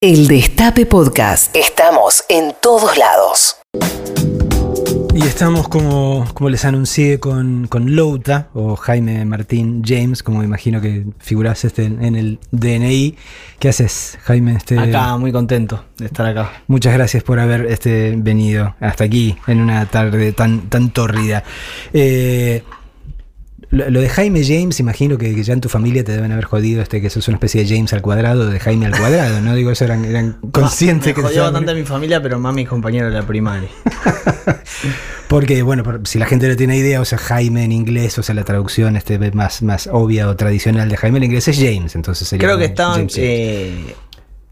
El Destape Podcast. Estamos en todos lados. Y estamos como, como les anuncié con, con Louta o Jaime Martín James, como imagino que figurás este en el DNI. ¿Qué haces, Jaime? Este, Acá, muy contento de estar acá. Muchas gracias por haber este, venido hasta aquí en una tarde tan, tan tórrida. Eh, lo, lo de Jaime James, imagino que, que ya en tu familia te deben haber jodido este que sos una especie de James al cuadrado, de Jaime al cuadrado, ¿no? Digo, eso eran, eran conscientes Me que te jodió bastante mi familia, pero más mis compañeros de la primaria. Porque, bueno, si la gente no tiene idea, o sea, Jaime en inglés, o sea, la traducción este, más, más obvia o tradicional de Jaime en inglés es James, entonces sería Creo que estaban James James. eh,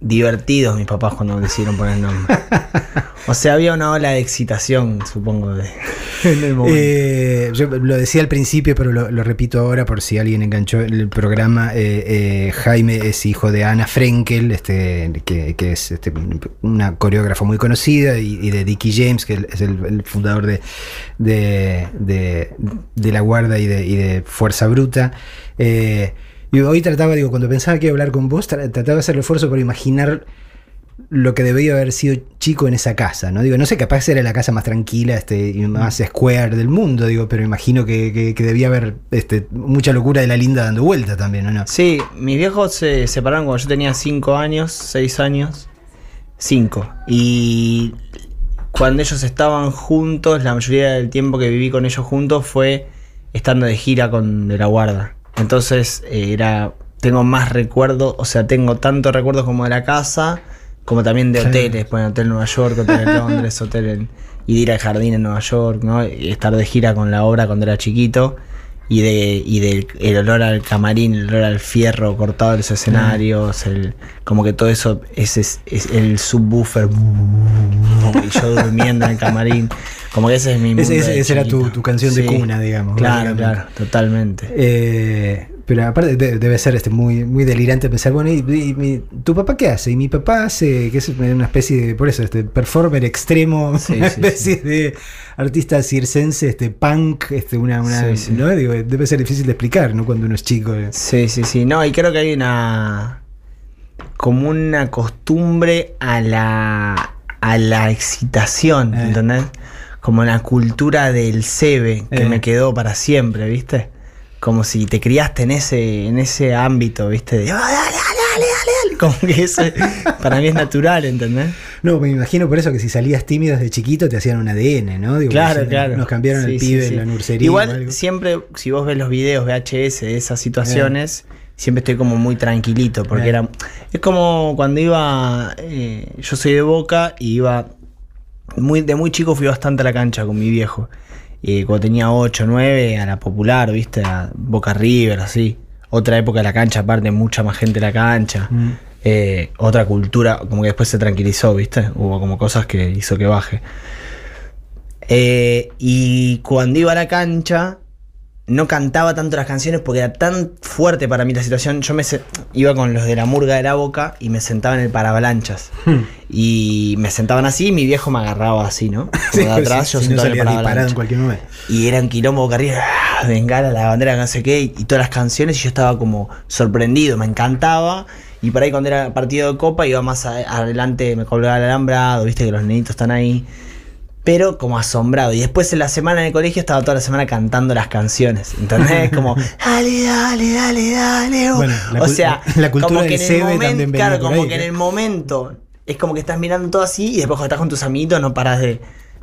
divertidos mis papás cuando decidieron poner el nombre. O sea, había una ola de excitación, supongo, de, en el momento. Eh, yo lo decía al principio, pero lo, lo repito ahora por si alguien enganchó el programa. eh, eh, Jaime es hijo de Ana Frenkel, este, que, que es este, una coreógrafa muy conocida, y, y de Dickie James, que es el, el fundador de, de, de- de La Guarda y de, y de Fuerza Bruta. Eh, y hoy trataba, digo, cuando pensaba que iba a hablar con vos, tra- trataba de hacer el esfuerzo por imaginar lo que debía haber sido chico en esa casa, ¿no? Digo, no sé, capaz era la casa más tranquila este, y más square del mundo, digo, pero imagino que, que- que debía haber este, mucha locura de la linda dando vuelta también, ¿o no? Sí, mis viejos se separaron cuando yo tenía 5 años, 6 años. 5. Y cuando ellos estaban juntos, la mayoría del tiempo que viví con ellos juntos fue estando de gira con De la Guarda. Entonces eh, era tengo más recuerdos, o sea, tengo tanto recuerdos como de la casa, como también de Sí. hoteles, bueno, hotel en Nueva York, hotel en Londres, hotel en y de ir al jardín en Nueva York, ¿no? Y estar de gira con la obra cuando era chiquito y de y del el olor al camarín, el olor al fierro cortado de los escenarios, el como que todo eso ese es, es el subwoofer y yo durmiendo en el camarín, como que ese es mi mundo Ese- esa era tu- tu canción de cuna, digamos, Claro, claro, totalmente. Eh, pero aparte de- debe ser este, muy, muy delirante pensar, bueno, ¿y, y mi- tu papá qué hace? Y mi papá hace, que es una especie de, por eso, este performer extremo, Sí, una sí, especie de artista circense, este punk, este, una, una. ¿no? Digo, debe ser difícil de explicar, ¿no? Cuando uno es chico. eh. Sí, sí, sí. No, y creo que hay una. como una costumbre a la. a la excitación, Eh. ¿entendés? Como la cultura del sebe que Eh. me quedó para siempre, ¿viste? Como si te criaste en ese, en ese ámbito, ¿viste? De, "Ah, dale, dale, dale, dale, dale". Como que eso para mí es natural, ¿entendés? No, me imagino por eso que si salías tímido desde chiquito te hacían un ADN, ¿no? Digo, Claro, claro. Nos cambiaron Sí, el pibe sí. en la nursería. o Igual, algo. siempre, si vos ves los videos VHS de esas situaciones, siempre estoy como muy tranquilito. Porque Eh. era. Es como cuando iba. eh, yo soy de Boca y iba. Muy, de muy chico fui bastante a la cancha con mi viejo. Y cuando tenía 8, 9, a la popular, ¿viste? A Boca River, así. Otra época de la cancha, aparte, mucha más gente en la cancha. Mm. Eh, otra cultura, como que después se tranquilizó, ¿viste? Hubo como cosas que hizo que baje. Eh, y cuando iba a la cancha, no cantaba tanto las canciones porque era tan fuerte para mí la situación. Yo me iba con los de la murga de la boca y me sentaba en el paravalanchas. Hmm. Y me sentaban así y mi viejo me agarraba así, ¿no? Como Sí, atrás, sí, yo si no sentado en el en cualquier momento. Y era un quilombo boca arriba, ¡ah! bengala, la bandera, no sé qué, y, y todas las canciones, y yo estaba como sorprendido, me encantaba. Y por ahí cuando era partido de copa iba más a- adelante, me colgaba el alambrado, viste que los nenitos están ahí. Pero como asombrado. Y después en la semana en el colegio estaba toda la semana cantando las canciones. ¿Entendés? Como, dale, dale, dale, dale. oh". Bueno, la o sea, la cultura como que en el momento, claro, como ahí, que en el momento es como que estás mirando todo así y después cuando estás con tus amiguitos no paras de,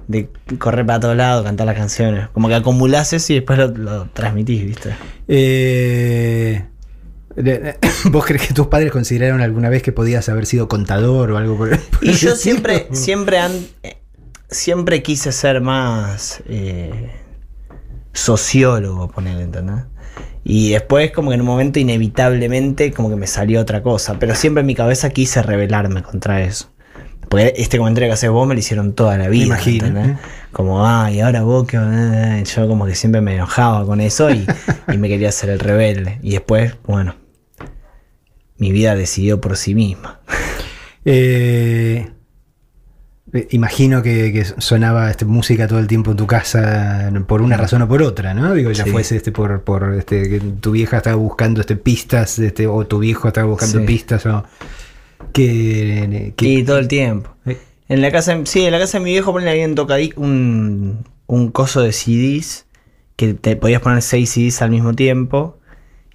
de correr para todos lados, cantar las canciones. Como que acumulás eso y después lo, lo transmitís, ¿viste? Eh, ¿Vos crees que tus padres consideraron alguna vez que podías haber sido contador o algo por, por Y yo siempre, siempre, han- siempre quise ser más eh, sociólogo, poner, ¿entendés? Y después como que en un momento inevitablemente como que me salió otra cosa, pero siempre en mi cabeza quise rebelarme contra eso. Porque este comentario que haces vos me lo hicieron toda la vida. imagino. ¿eh? Como, ay, ahora vos que... eh", Yo como que siempre me enojaba con eso y, y me quería hacer el rebelde. Y después, bueno, mi vida decidió por sí misma. Eh, imagino que, que sonaba este, música todo el tiempo en tu casa por una razón o por otra, ¿no? Digo, ya Sí. fuese este, por, por este, que tu vieja estaba buscando este, pistas este, o tu viejo estaba buscando Sí. pistas o... Que, que- Y todo el tiempo. eh, En la casa, sí, en la casa de mi viejo ponen ahí un tocadí, un, un coso de CDs que te podías poner seis CDs al mismo tiempo.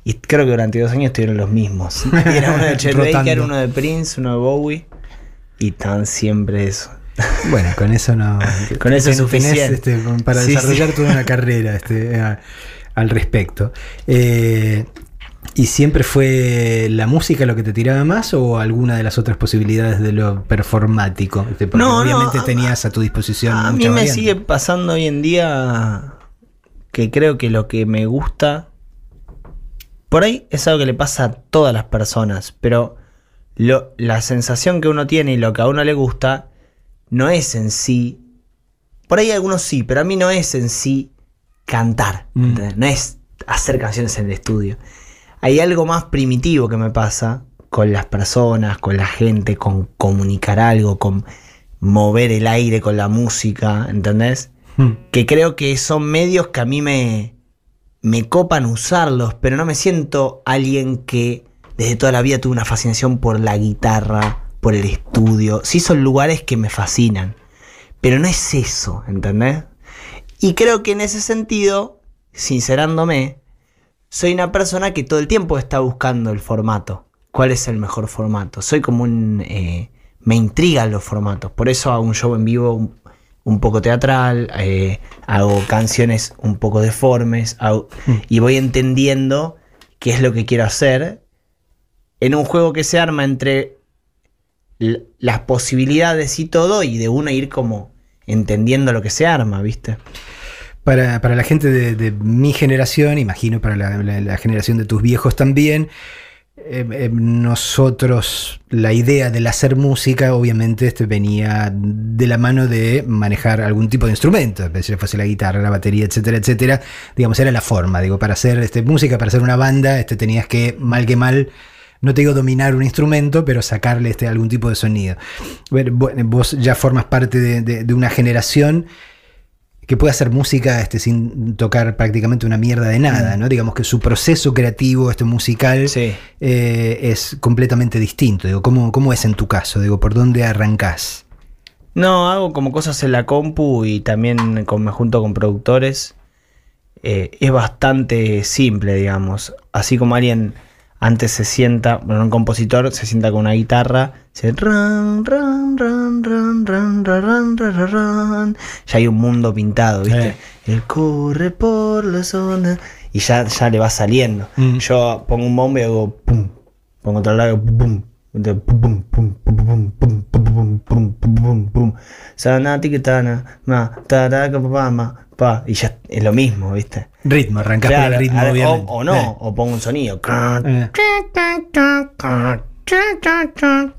Y creo que durante dos años tuvieron los mismos. Era uno de Chet. Baker, uno de Prince, uno de Bowie. Y tan siempre eso. Bueno, con eso no. Con eso es suficiente. este, para Sí, desarrollar sí. toda una carrera este, a- al respecto. Eh, ¿Y siempre fue la música lo que te tiraba más o alguna de las otras posibilidades de lo performático? Este, porque No, obviamente tenías a tu disposición. A mí me variante. sigue pasando hoy en día que creo que lo que me gusta, por ahí es algo que le pasa a todas las personas, pero lo- la sensación que uno tiene y lo que a uno le gusta no es en sí, por ahí algunos sí, pero a mí no es en sí cantar, Mm. no es hacer canciones en el estudio. Hay algo más primitivo que me pasa con las personas, con la gente, con comunicar algo, con mover el aire con la música, ¿entendés? Hmm. Que creo que son medios que a mí me, me copan usarlos, pero no me siento alguien que desde toda la vida tuvo una fascinación por la guitarra, por el estudio. Sí son lugares que me fascinan, pero no es eso, ¿entendés? Y creo que en ese sentido, sincerándome, soy una persona que todo el tiempo está buscando el formato. ¿Cuál es el mejor formato? Soy como un... eh, me intrigan los formatos. Por eso hago un show en vivo un, un poco teatral, eh, hago canciones un poco deformes, hago- y voy entendiendo qué es lo que quiero hacer en un juego que se arma entre las posibilidades y todo, y de uno ir como entendiendo lo que se arma, ¿viste? Para, para la gente de, mi generación, imagino para la, generación de tus viejos también, eh, eh, nosotros, la idea del hacer música, obviamente, este, venía de la mano de manejar algún tipo de instrumento, si fuese la guitarra, la batería, etcétera, etcétera. Digamos, era la forma. Digo, para hacer este, música, para hacer una banda, este, tenías que, mal que mal, no te digo dominar un instrumento, pero sacarle este, algún tipo de sonido. Vos ya formas parte de, de- de una generación que puede hacer música este, sin tocar prácticamente una mierda de nada, ¿no? Digamos que su proceso creativo, este musical, Sí. eh, es completamente distinto. Digo, ¿cómo, ¿cómo es en tu caso? Digo, ¿por dónde arrancás? No, hago como cosas en la compu y también con- me junto con productores. Eh, es bastante simple, digamos. Así como alguien antes se sienta, bueno, un compositor se sienta con una guitarra, se ran, ran, ran, ran, ran, ran, ran, ran. Ya hay un mundo pintado, ¿viste? Él corre por la zona y ya, ya le va saliendo. Mm. Yo pongo un bombo y hago pum, pongo otro lado, pum, pum, entonces, pum, pum, pum, pum, pum, pum, pum, pum, pum, pum, pum, pum. Sana, tiquitana, ma, taraca, ma, pa. Y ya es lo mismo, ¿viste? Ritmo, arrancás Claro, el ritmo, ver, o, no, Eh, o pongo un sonido. eh.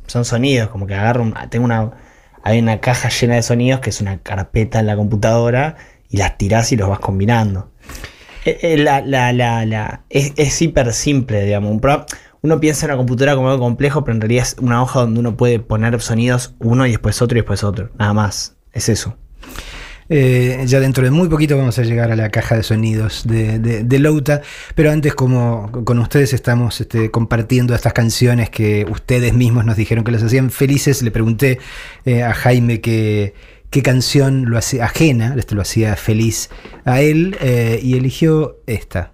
Son sonidos, como que agarro un- tengo una hay una caja llena de sonidos que es una carpeta en la computadora y las tirás y los vas combinando. Eh, eh, la- la- la- la- es, es hiper simple, digamos. Un pro- uno piensa en una computadora como algo complejo, pero en realidad es una hoja donde uno puede poner sonidos uno y después otro y después otro. Nada más. Es eso. Eh, ya dentro de muy poquito vamos a llegar a la caja de sonidos de, de, Louta, pero antes como con ustedes estamos este, compartiendo estas canciones que ustedes mismos nos dijeron que los hacían felices, le pregunté eh, a Jaime qué canción lo hacía ajena, este, lo hacía feliz a él eh, y eligió esta.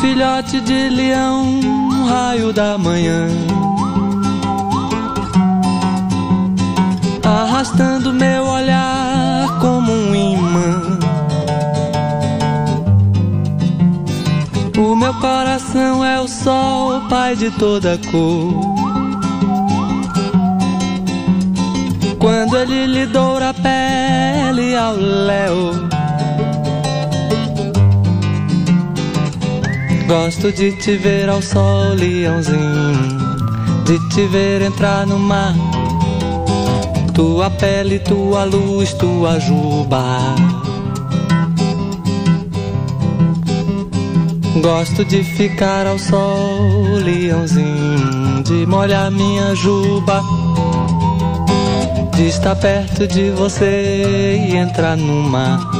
Filhote de leão, raio da manhã. Arrastando meu olhar como um imã. O meu coração é o sol, pai de toda cor. Quando ele lhe doura a pele ao léu. Gosto de te ver ao sol, leãozinho. De te ver entrar no mar. Tua pele, tua luz, tua juba. Gosto de ficar ao sol, leãozinho. De molhar minha juba. De estar perto de você e entrar no mar.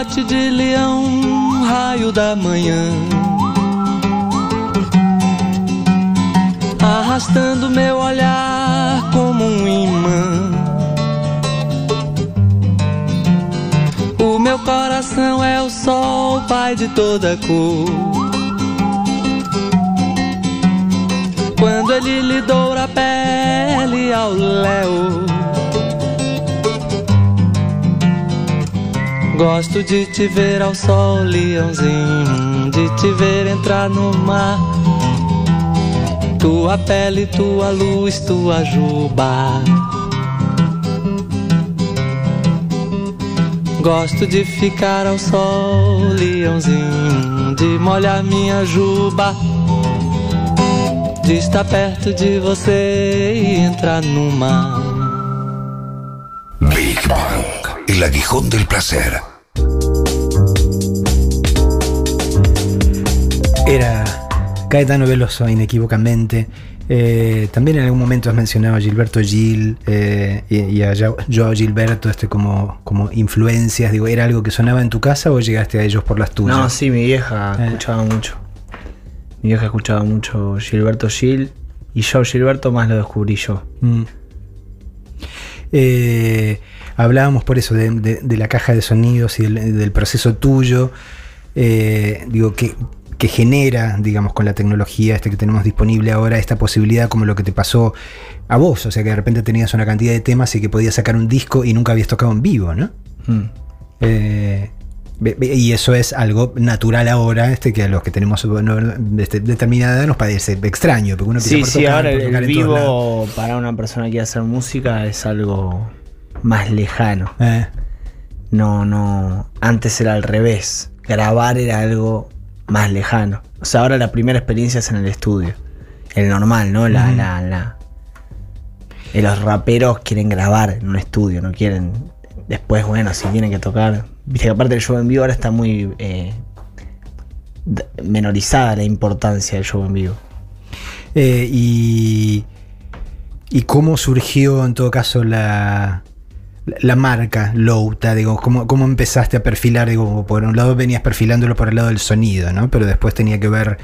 De leão, raio da manhã. Arrastando meu olhar como um imã. O meu coração é o sol, pai de toda cor. Quando ele lhe doura a pele ao léu. Gosto de te ver ao sol, leãozinho, de te ver entrar no mar. Tua pele, tua luz, tua juba. Gosto de ficar ao sol, leãozinho, de molhar minha juba. De estar perto de você e entrar no mar. Big Bang, el aguijón del placer. Era Caetano Veloso, inequívocamente. Eh, también en algún momento has mencionado a Gilberto Gil eh, y, y a Jo- Joao Gilberto este como, como influencias. Digo, ¿era algo que sonaba en tu casa o llegaste a ellos por las tuyas? No, sí, mi vieja Eh. escuchaba mucho. Mi vieja escuchaba mucho Gilberto Gil y yo Gilberto más lo descubrí yo. Mm. Hablábamos por eso de, de- de la caja de sonidos y del, del proceso tuyo, digo, que, que genera, digamos, con la tecnología este que tenemos disponible ahora, esta posibilidad como lo que te pasó a vos, o sea que de repente tenías una cantidad de temas y que podías sacar un disco y nunca habías tocado en vivo, ¿no? Mm. Eh, y eso es algo natural ahora, este que a los que tenemos este, determinada edad nos parece extraño, porque uno Sí, sí, tocar, ahora el, vivo para una persona que quiere hacer música es algo más lejano. Eh. No, no. Antes era al revés. Grabar era algo más lejano. O sea, ahora la primera experiencia es en el estudio. El normal, ¿no? La, la, la. eh, Los raperos quieren grabar en un estudio, no quieren. Después, bueno, si tienen que tocar. Viste que aparte del show en vivo ahora está muy eh, menorizada la importancia del show en vivo. Eh, y, y cómo surgió en todo caso la, la marca Louta, digo, cómo, cómo empezaste a perfilar, digo, por un lado venías perfilándolo por el lado del sonido, ¿no? Pero después tenía que ver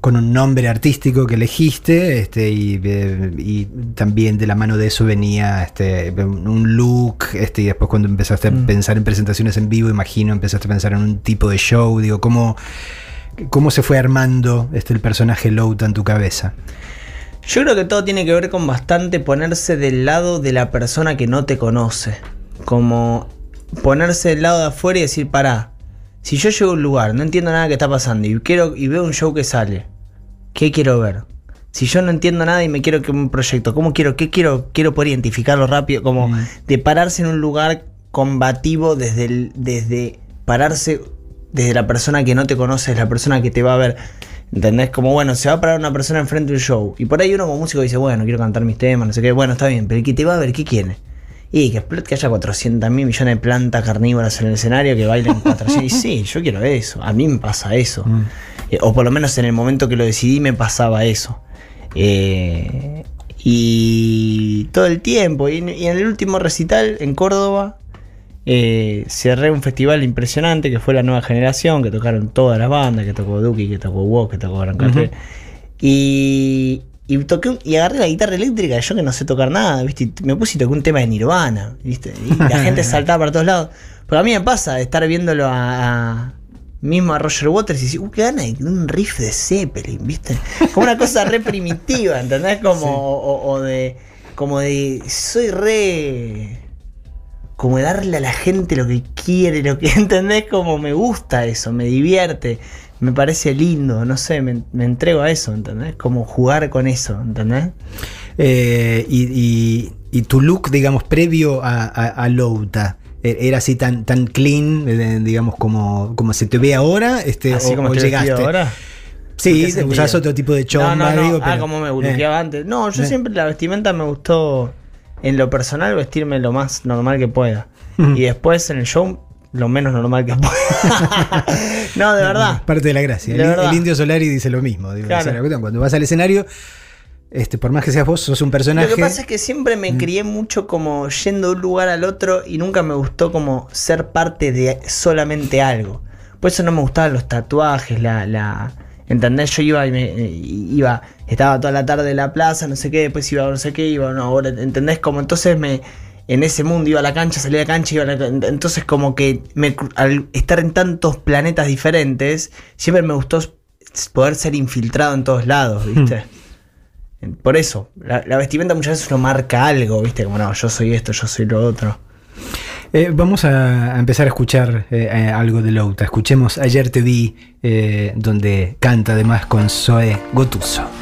con un nombre artístico que elegiste, este, y, eh, y también de la mano de eso venía este, un look, este, y después cuando empezaste a Mm. pensar en presentaciones en vivo, imagino, empezaste a pensar en un tipo de show, digo, cómo, cómo se fue armando este, el personaje Louta en tu cabeza. Yo creo que todo tiene que ver con bastante ponerse del lado de la persona que no te conoce. Como ponerse del lado de afuera y decir, pará, si yo llego a un lugar, no entiendo nada que está pasando y quiero y veo un show que sale, ¿qué quiero ver? Si yo no entiendo nada y me quiero que un proyecto, ¿cómo quiero? ¿Qué quiero? Quiero poder identificarlo rápido, como Mm. de pararse en un lugar combativo desde el, desde pararse desde la persona que no te conoce, la persona que te va a ver. ¿Entendés? Como bueno, se va a parar una persona enfrente de un show. Y por ahí uno como músico dice, bueno, quiero cantar mis temas, no sé qué. Bueno, está bien, pero el que te va a ver, ¿qué quiere? Y que explote que haya 400 mil millones de plantas carnívoras en el escenario que bailen 400. y sí, yo quiero eso. A mí me pasa eso. Mm. Eh, o por lo menos en el momento que lo decidí me pasaba eso. Eh, y todo el tiempo. Y en el último recital en Córdoba eh, cerré un festival impresionante que fue la nueva generación, que tocaron todas las bandas, que tocó Duki, que tocó Walk, que tocó Gran Café. Y, y toqué un- y agarré la guitarra eléctrica, yo que no sé tocar nada, ¿viste? Y me puse y toqué un tema de Nirvana, ¿viste? Y la gente saltaba para todos lados. Pero a mí me pasa de estar viéndolo a, a- mismo a Roger Waters y decir, uh, qué gana de un riff de Zeppelin, ¿viste? Como una cosa re primitiva, ¿entendés? Como, o, o de, como de, soy re, como darle a la gente lo que quiere, lo que, ¿entendés? Como me gusta eso, me divierte, me parece lindo, no sé, me, me entrego a eso, ¿entendés? Como jugar con eso, ¿entendés? Eh, y, y- y tu look, digamos, previo a, a, a Louta, ¿e- ¿era así tan, tan clean, eh, digamos, como, como se te ve ahora? Este, Así o, como o llegaste? ahora. ¿En Sí, usás otro tipo de chomba, No, no, no. digo, ah, pero- como me eh. antes. No, yo Eh. siempre la vestimenta me gustó en lo personal vestirme lo más normal que pueda. Ujú. Y después en el show lo menos normal que pueda. no, de verdad. Parte de la gracia. De el, verdad. el indio Solari dice lo mismo. digo, Claro. o sea, la cuestión, cuando vas al escenario, este, por más que seas vos, sos un personaje. Lo que pasa es que siempre Mm. me crié mucho como yendo de un lugar al otro y nunca me gustó como ser parte de solamente algo. Por eso no me gustaban los tatuajes, la, la ¿entendés? Yo iba y me eh, iba, estaba toda la tarde en la plaza, no sé qué, después iba a no sé qué, iba a una hora, ¿entendés? Como entonces me en ese mundo iba a la cancha, salía de la cancha, iba a la, entonces como que me, al estar en tantos planetas diferentes, siempre me gustó poder ser infiltrado en todos lados, ¿viste? Por eso, la, la vestimenta muchas veces uno marca algo, ¿viste? Como no, yo soy esto, yo soy lo otro. Eh, vamos a, empezar a escuchar eh, eh, algo de Louta. Escuchemos Ayer te vi, eh, donde canta además con Zoe Gotuso.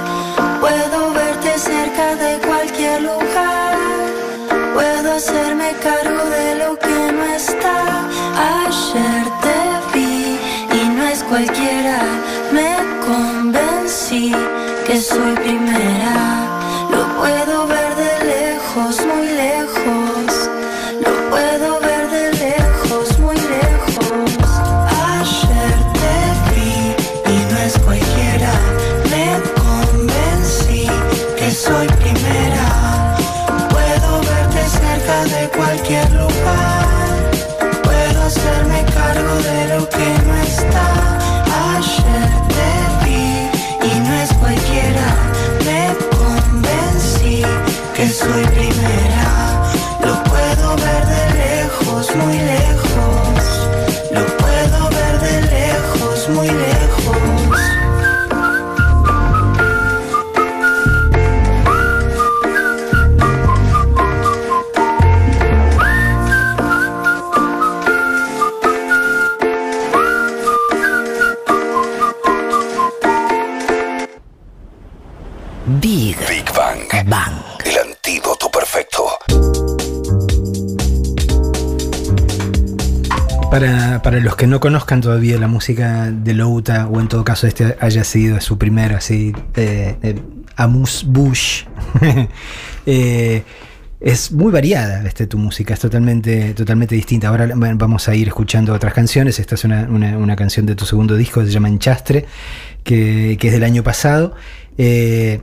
Soy primera. No conozcan todavía la música de Louta, o en todo caso este haya sido su primer así, eh, eh, Amus Bush, eh, es muy variada este, tu música, es totalmente, totalmente distinta. Ahora vamos a ir escuchando otras canciones. Esta es una, una- una canción de tu segundo disco, se llama Enchastre, que, que es del año pasado. Eh,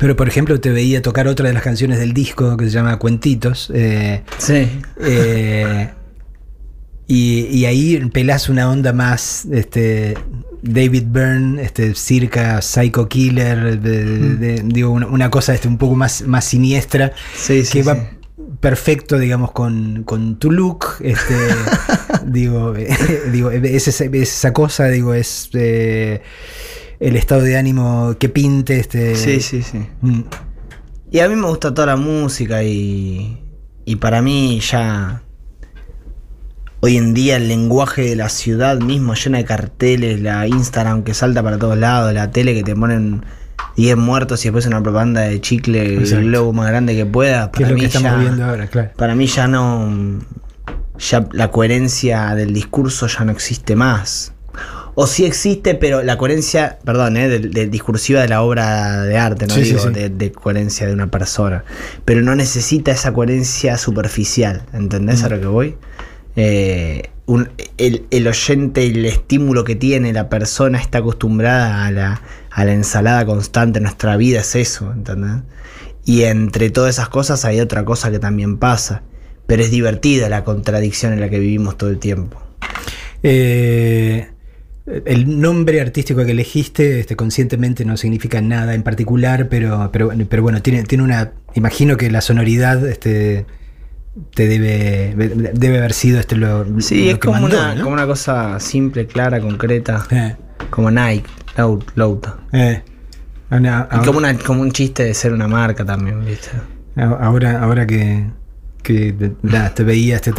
pero por ejemplo te veía tocar otra de las canciones del disco que se llama Cuentitos. eh, Sí. eh, y, y ahí pelás una onda más este, David Byrne, este, circa Psycho Killer, de- de- digo, una, una cosa este, un poco más, más siniestra, Sí, sí, que sí. va perfecto, digamos, con, con tu look. Este, digo, eh, digo, es esa, es esa cosa, digo, es eh, el estado de ánimo que pinte. Este, Sí, sí, sí. Mm. Y a mí me gusta toda la música y, y para mí ya hoy en día el lenguaje de la ciudad mismo llena de carteles, la Instagram que salta para todos lados, la tele que te ponen 10 muertos y después una propaganda de chicle, Exacto. el globo más grande que pueda. Que es Para lo mí que estamos ya- viendo ahora, claro. Para mí ya no. Ya la coherencia del discurso ya no existe más. O sí existe, pero la coherencia, perdón, eh, de, de discursiva de la obra de arte, no Sí, sí, digo sí. De, de coherencia de una persona. Pero no necesita esa coherencia superficial, ¿entendés Mm. a lo que voy? Eh, el, el oyente, el estímulo que tiene la persona está acostumbrada a la, a la ensalada constante. Nuestra vida es eso, ¿entendés? Y entre todas esas cosas hay otra cosa que también pasa. Pero es divertida la contradicción en la que vivimos todo el tiempo. Eh, el nombre artístico que elegiste este, conscientemente no significa nada en particular, pero, pero, pero bueno, tiene, tiene una. Imagino que la sonoridad este, te debe, debe haber sido este, lo, Sí, lo es que como, mandó, una, ¿no? como una cosa simple, clara, concreta. Eh, Como Nike, Lau- Louta. eh. Y como, una, como un chiste de ser una marca también, ¿viste? ahora, ahora que, que te veía este,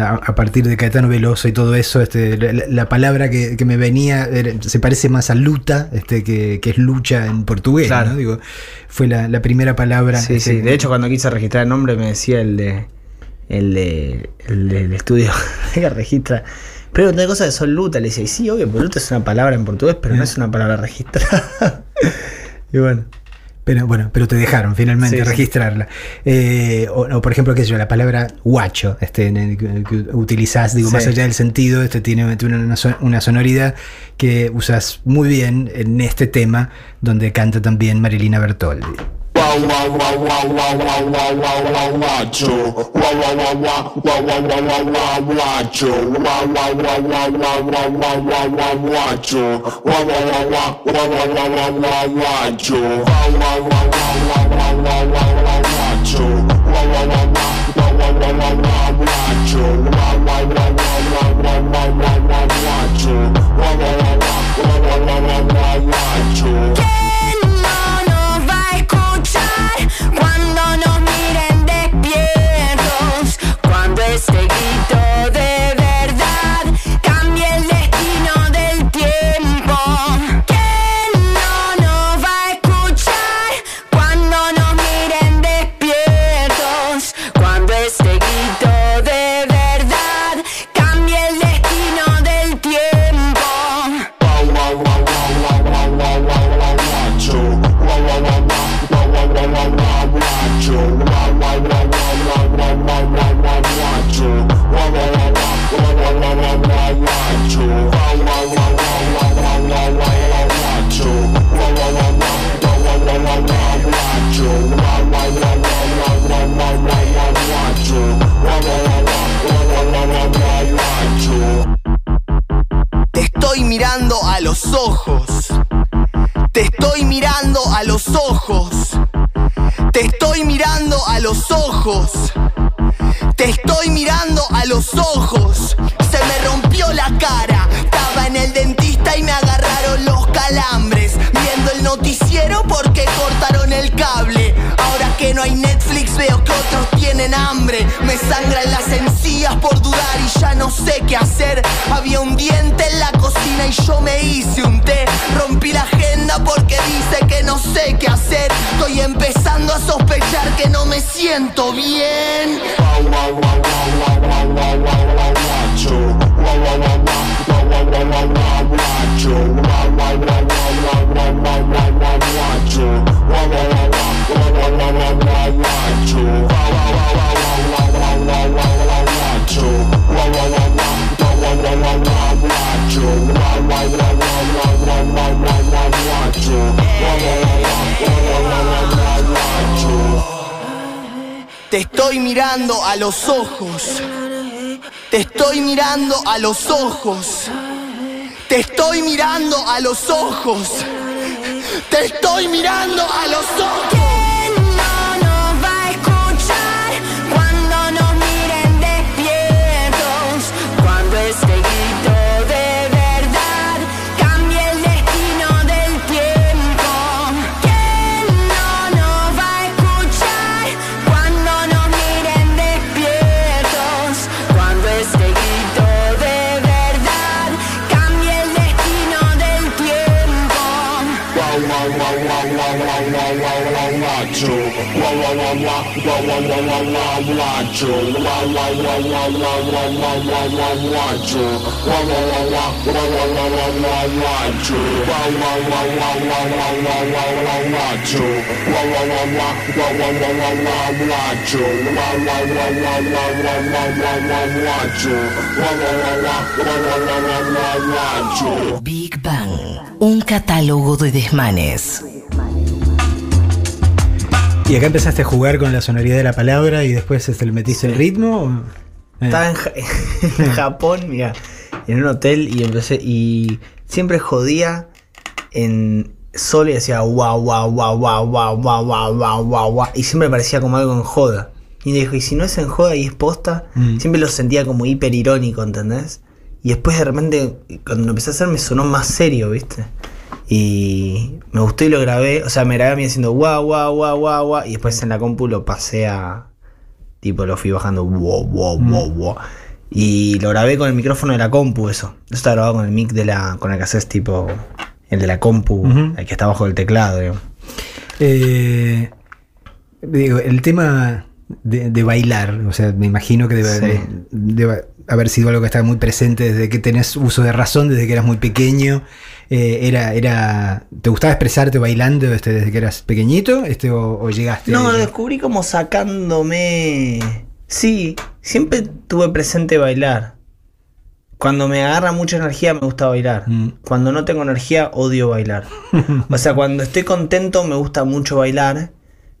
a partir de Caetano Veloso y todo eso, este, la, la- la palabra que, que me venía era- se parece más a luta, este, que, que es lucha en portugués, Claro. ¿no? Digo, fue la, la primera palabra. Sí, este, sí. De hecho, cuando quise registrar el nombre me decía el de. El de. El del estudio que registra. Pero una cosa de son luta. Le y sí, obvio, luta es una palabra en portugués, pero no es una palabra registrada. y bueno. Pero bueno, pero te dejaron finalmente Sí, registrarla. Eh, o, o, por ejemplo, qué sé yo, la palabra guacho, este, en el que, que utilizás, digo, Sí. más allá del sentido, este tiene, tiene una, una sonoridad que usas muy bien en este tema, donde canta también Marilina Bertoldi. wa wa wa wa wa wa wa wa wa wa jo wa wa wa wa wa wa wa wa wa wa jo wa wa wa wa wa wa wa wa wa wa jo wa wa wa wa wa wa wa wa wa wa jo wa wa wa wa wa wa wa wa wa wa jo wa wa wa wa wa wa wa wa wa wa jo wa wa wa wa wa wa wa wa wa wa jo wa wa wa wa wa wa wa wa wa wa jo Cuando Te estoy mirando a los ojos. Se me rompió la cara. Estaba en el dentista y me agarraron los calambres. Viendo el noticiero porque cortaron el cable. Ahora que no hay Netflix veo que otros tienen hambre. Me sangran las encías por dudar y ya no sé qué hacer. Había un diente en la cocina y yo me hice un té. Rompí la agenda porque dice que no sé qué hacer empezando a sospechar que no me siento bien. Te estoy mirando a los ojos. Te estoy mirando a los ojos. Te estoy mirando a los ojos. Te estoy mirando a los ojos. Big Bang, un catálogo de desmanes. ¿Y acá empezaste a jugar con la sonoridad de la palabra y después este, le metiste el ritmo? Eh. Estaba en, Ja- en Japón, mira, en un hotel y empecé y siempre jodía en solo y decía guau guau guau guau guau guau guau guau guau guau y siempre parecía como algo en joda. Y dijo, y si no es en joda y es posta, Mm. siempre lo sentía como hiper irónico, ¿entendés? Y después de repente, cuando lo empecé a hacer, me sonó más serio, ¿viste? Y me gustó y lo grabé, o sea, me grabé a mí haciendo guau guau guau guau guau y después en la compu lo pasé a, Tipo, lo fui bajando. Wow, wow, wow, wow. Y lo grabé con el micrófono de la compu, eso. Eso está grabado con el mic de la. con el que haces tipo. El de la compu, Ujú. el que está bajo del teclado, digamos. Eh, digo, el tema de, de bailar, o sea, me imagino que debe, Sí. de- debe haber sido algo que estaba muy presente desde que tenés uso de razón, desde que eras muy pequeño. Eh, era, era, ¿Te gustaba expresarte bailando este, desde que eras pequeñito este, o, o llegaste? No, lo descubrí como sacándome. Sí, siempre tuve presente bailar. Cuando me agarra mucha energía me gusta bailar. Mm. Cuando no tengo energía odio bailar. o sea, cuando estoy contento me gusta mucho bailar,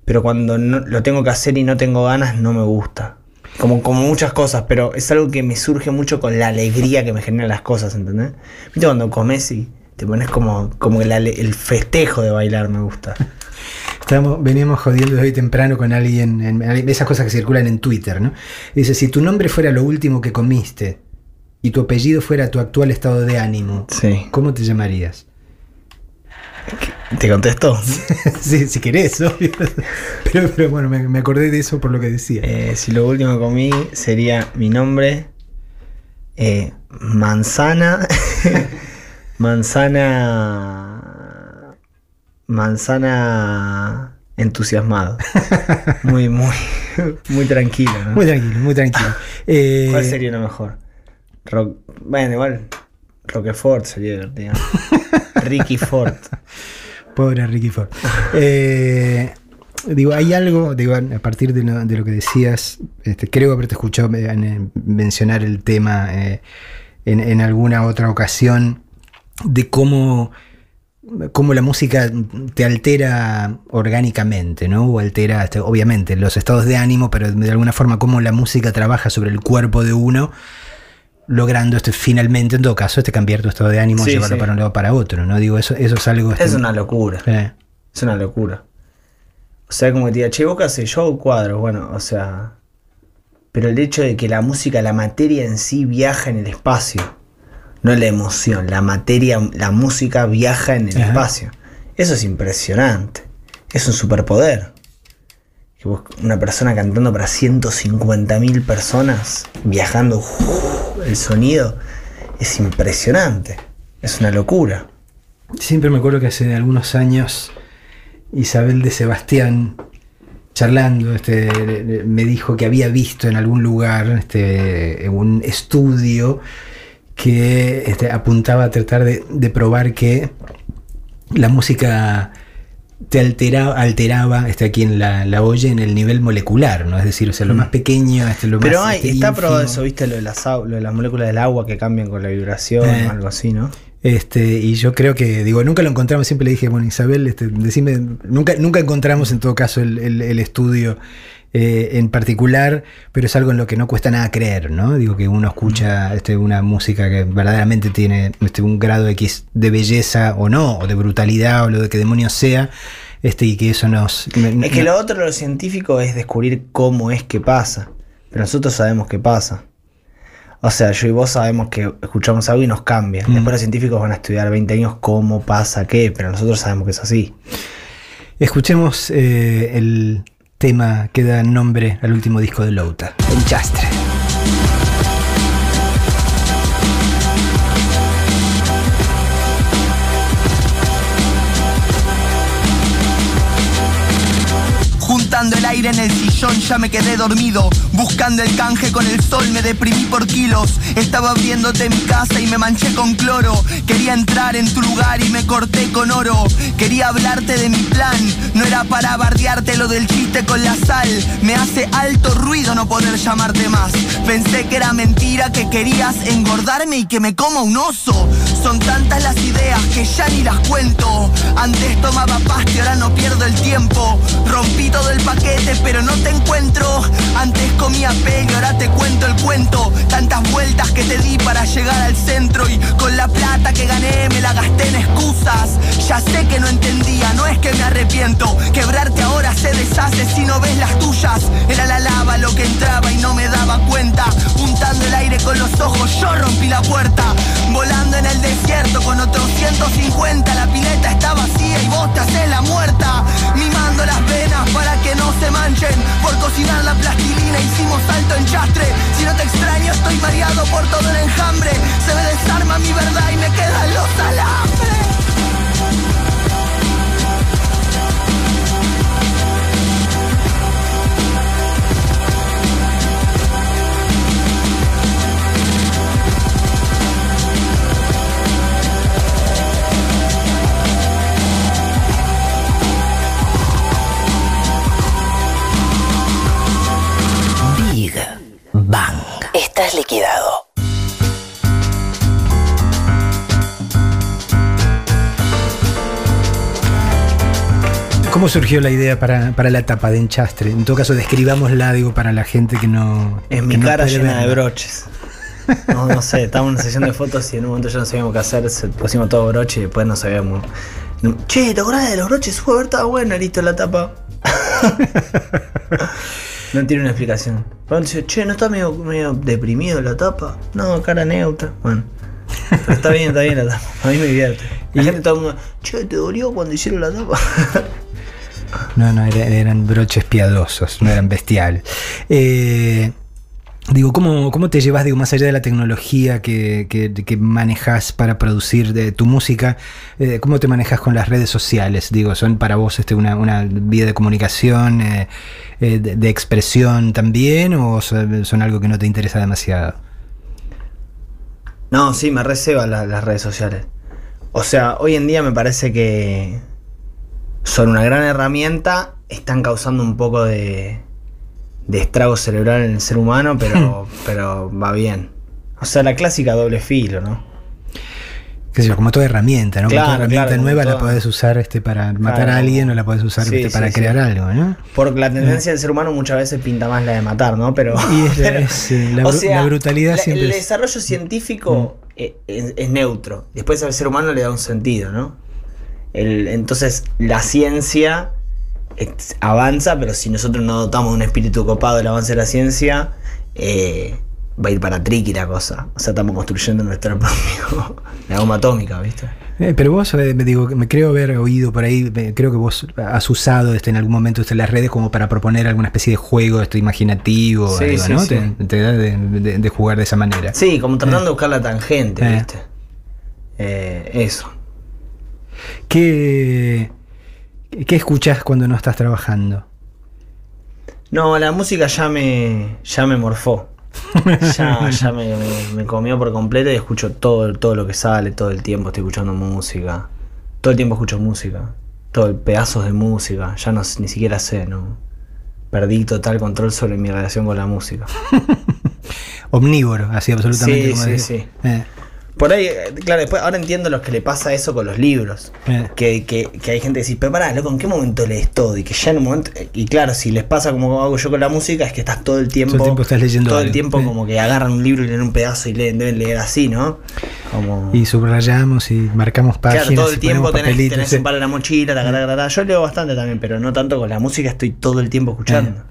pero cuando no- lo tengo que hacer y no tengo ganas no me gusta. Como, como muchas cosas, pero es algo que me surge mucho con la alegría que me generan las cosas, ¿entendés? ¿Viste cuando comes y te pones como, como el, festejo de bailar me gusta? Estábamos, veníamos jodiendo hoy temprano con alguien, en, en esas cosas que circulan en Twitter, ¿no? Dice, si tu nombre fuera lo último que comiste y tu apellido fuera tu actual estado de ánimo, Sí. ¿cómo te llamarías? ¿Te contestó? sí, si querés, obvio. Pero, pero bueno, me, me acordé de eso por lo que decía. Eh, si lo último que comí sería mi nombre, eh, manzana, manzana, manzana entusiasmado. Muy, muy, muy tranquilo, ¿no? Muy tranquilo, muy tranquilo. Eh, ¿Cuál sería lo mejor? Rock, bueno, igual Roquefort sería divertido. Ricky Ford. Pobre Ricky Ford. Eh, digo, hay algo, digo, a partir de lo, de lo que decías, este, creo haberte escuchado eh, en- mencionar el tema eh, en, en alguna otra ocasión de cómo, cómo la música te altera orgánicamente, ¿no? O altera, obviamente, los estados de ánimo, pero de alguna forma cómo la música trabaja sobre el cuerpo de uno logrando este, finalmente, en todo caso, este cambiar tu estado de ánimo, Sí, llevarlo sí. para un lado o para otro, ¿no? Digo, eso, eso es algo... este, Es una locura. eh, Es una locura. O sea, como que te diga, che, haces? yo hago cuadros, bueno, o sea. Pero el hecho de que la música, la materia en sí viaja en el espacio. No la emoción, la materia, la música viaja en el Ajá. espacio. Eso es impresionante. Es un superpoder. Que vos- una persona cantando para 150.000 personas, viajando ¡uf! el sonido, es impresionante. Es una locura. Siempre me acuerdo que hace algunos años Isabel de Sebastián charlando, este, me dijo que había visto en algún lugar este, un estudio que este, apuntaba a tratar de, de probar que la música te alteraba, alteraba este, a quien la, la oye en el nivel molecular, ¿no? Es decir, o sea, lo más pequeño, este, lo Mm. Pero más. hay, este, está ínfimo. probado eso, ¿viste? Lo de, las, lo de las moléculas del agua que cambian con la vibración Eh. o algo así, ¿no? Este, y yo creo que, digo, nunca lo encontramos, siempre le dije, bueno, Isabel, este, decime, nunca, nunca encontramos en todo caso el, el- el estudio eh, en particular, pero es algo en lo que no cuesta nada creer, ¿no? Digo que uno escucha este, una música que verdaderamente tiene este, un grado X de belleza o no, o de brutalidad o lo de que demonios sea, este, y que eso nos... Es que lo otro, lo científico, es descubrir cómo es que pasa. Pero nosotros sabemos qué pasa. O sea, yo y vos sabemos que escuchamos algo y nos cambia. Mm. Después los científicos van a estudiar 20 años cómo pasa qué, pero nosotros sabemos que es así. Escuchemos eh, el tema que da nombre al último disco de Louta, El Chastre. Juntando el aire en el sillón ya me quedé dormido. Buscando el canje con el sol me deprimí por kilos. Estaba abriéndote mi casa y me manché con cloro. Quería entrar en tu lugar y me corté con oro. Quería hablarte de mi plan No era para bardearte lo del chiste con la sal. Me hace alto ruido no poder llamarte más. Pensé que era mentira que querías engordarme y que me coma un oso. Son tantas las ideas que ya ni las cuento. Antes tomaba pasta y ahora no pierdo el tiempo. Rompí todo el paquete pero no te encuentro. Antes comía y ahora te cuento el cuento. Tantas vueltas que te di para llegar al centro. Y con la plata que gané me la gasté en excusas. Ya sé que no entendía, no es que me arrepiento. Quebrarte ahora se deshace si no ves las tuyas. Era la lava lo que entraba y no me daba cuenta. Juntando el aire con los ojos yo rompí la puerta Volando en el desierto con otros 150 La pileta está vacía y vos te haces la muerta. Mimando las venas para que no se manchen. Por cocinar la plastilina hicimos salto en chastre. Si no te extraño estoy mareado por todo el enjambre. Se me desarma mi verdad y me quedan los alambres Liquidado. ¿Cómo surgió la idea para, para la tapa de Enchastre? En todo caso, describámosla, digo, para la gente que no. En mi no cara llena de broches. No, no sé, estábamos en una sesión de fotos y en un momento ya no sabíamos qué hacer, se pusimos todo broche y después no sabíamos. Che, ¿te acordás de los broches? Fue ver, estaba buena, listo la tapa. no tiene una explicación. Pronto dice, che, ¿no está medio, medio deprimido la tapa? No, cara neutra. Bueno. Pero está bien, está bien la tapa. A mí me divierte. La Y- gente todo el mundo, che, ¿te dolió cuando hicieron la tapa? No, no, era- eran broches piadosos, no eran bestiales. Eh, digo, ¿cómo, ¿cómo te llevas, digo, más allá de la tecnología que, que, manejas para producir de tu música, eh, cómo te manejas con las redes sociales? Digo, ¿son para vos este, una, una vía de comunicación, eh, eh, de, expresión también, o son, son algo que no te interesa demasiado? No, sí, me receba la- las redes sociales. O sea, hoy en día me parece que son una gran herramienta, están causando un poco de, de estrago cerebral en el ser humano, pero, pero va bien. O sea, la clásica doble filo, ¿no? Qué sé yo, como toda herramienta, ¿no? Como toda herramienta claro, nueva la podés usar este, para matar Claro. a alguien o la podés usar Sí, este, para sí, sí. crear algo, ¿no? Porque la tendencia del ser humano muchas veces pinta más la de matar, ¿no? Pero, Y es la- pero- es, eh, la o bru- sea, la brutalidad la- siempre El es- desarrollo científico eh, es, es neutro. Después al ser humano le da un sentido, ¿no? El- entonces la ciencia avanza, pero si nosotros no dotamos de un espíritu copado del avance de la ciencia, eh, va a ir para triqui la cosa. O sea, estamos construyendo nuestro propio. la bomba atómica, ¿viste? Eh, pero vos, eh, me digo, me creo haber oído por ahí, me- creo que vos has usado este, en algún momento este, las redes como para proponer alguna especie de juego este, imaginativo, Sí, algo, sí, ¿no? sí. Te, te da de, de- de jugar de esa manera. Sí, como tratando de buscar la tangente. ¿viste? Eso. ¿Qué, ¿Qué escuchás cuando no estás trabajando? No, la música ya me, ya me morfó. Ya, ya me, me- me comió por completo y escucho todo, todo lo que sale, todo el tiempo estoy escuchando música. Todo el tiempo escucho música. Todo el pedazos de música. Ya no ni siquiera sé, ¿no? Perdí total control sobre mi relación con la música. Omnívoro, así absolutamente Sí, como sí, decís. sí. Eh, Por ahí, eh, claro, después ahora entiendo lo que le pasa eso con los libros. eh. Que, que, que hay gente que dice, pero pará, loco, ¿en qué momento lees todo? Y que ya en un momento. Y claro, si les pasa como hago yo con la música, es que estás todo el tiempo. Todo el tiempo estás leyendo Todo el tiempo como que agarran un libro y leen un pedazo y leen, deben leer así, ¿no? Como. Y subrayamos y marcamos páginas. Claro, todo el tiempo tenés, tenés sí. un par en la mochila, taca, taca, taca. Yo leo bastante también, pero no tanto con la música, estoy todo el tiempo escuchando.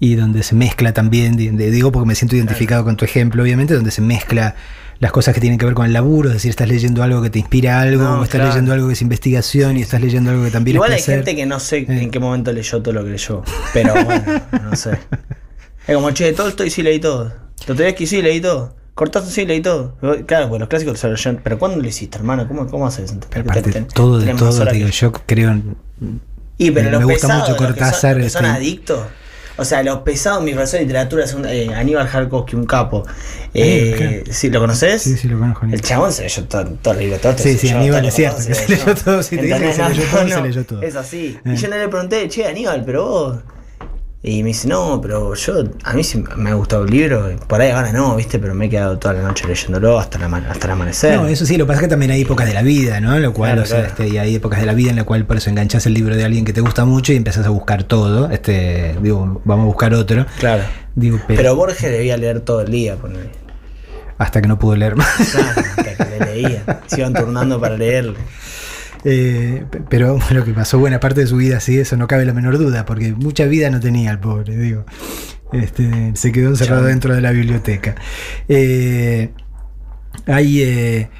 y donde se mezcla también, digo porque me siento identificado con tu ejemplo, obviamente, donde se mezcla las cosas que tienen que ver con el laburo, es decir, estás leyendo algo que te inspira algo, No, o estás claro. leyendo algo que es investigación y estás leyendo algo que también Igual es hay placer. gente que no sé Eh. en qué momento leyó todo lo que leyó. Pero bueno, no sé. Es como, che, todo esto y sí leí todo. que sí leí todo. Cortaste sí leí todo. Claro, pues los clásicos se lo leyeron. Pero ¿cuándo lo hiciste, hermano? ¿Cómo, cómo haces? Pero aparte, todo de todo, digo, que- yo creo en- Y pero me los gusta pesados, mucho los son- Cortázar, los que son este- adictos. O sea, los pesados, mi profesor de literatura es un, eh, Aníbal Jarkovsky, un capo. Eh, ¿Sí lo conoces? Sí, sí, lo conozco. El chabón se leyó todo, todo el libro, todo Sí, sí, Aníbal es lo cierto, se leyó todo, si te dije que se leyó todo, se leyó todo. Es así. Eh. Y yo no le pregunté, che, Aníbal, pero vos. Y me dice, no, pero yo, a mí sí me ha gustado el libro, por ahí ahora no, viste, pero me he quedado toda la noche leyéndolo hasta, la hasta el amanecer. No, eso sí, lo que pasa es que también hay épocas de la vida, ¿no? Lo cual, Claro, o sea, claro. este, y hay épocas de la vida en la cual por eso enganchás el libro de alguien que te gusta mucho y empezás a buscar todo. Este, digo, vamos a buscar otro. Claro. Digo, pero, Pero Borges debía leer todo el día, ponele. hasta que no pudo leer más. Claro, hasta que le leía. Se iban turnando para leerle. Eh, pe- pero lo que pasó buena parte de su vida, sí, eso no cabe la menor duda, porque mucha vida no tenía el pobre, digo. Este, se quedó encerrado dentro de la biblioteca. Eh, hay eh,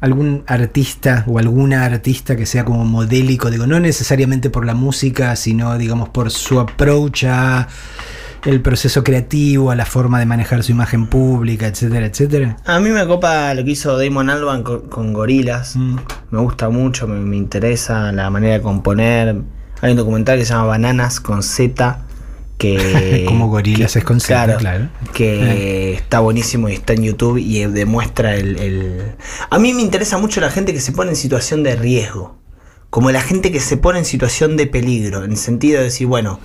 algún artista o alguna artista que sea como modélico, digo, no necesariamente por la música, sino digamos por su approach a el proceso creativo, a la forma de manejar su imagen pública, etcétera, etcétera. A mí me copa lo que hizo Damon Alban con, con Gorilas. Mm. Me gusta mucho, me, me interesa la manera de componer. Hay un documental que se llama Bananas con Z. Que, Como Gorillaz que- es con Z, claro. Que está buenísimo y está en YouTube y eh, demuestra el, el- A mí me interesa mucho la gente que se pone en situación de riesgo. Como la gente que se pone en situación de peligro. En el sentido de decir, bueno,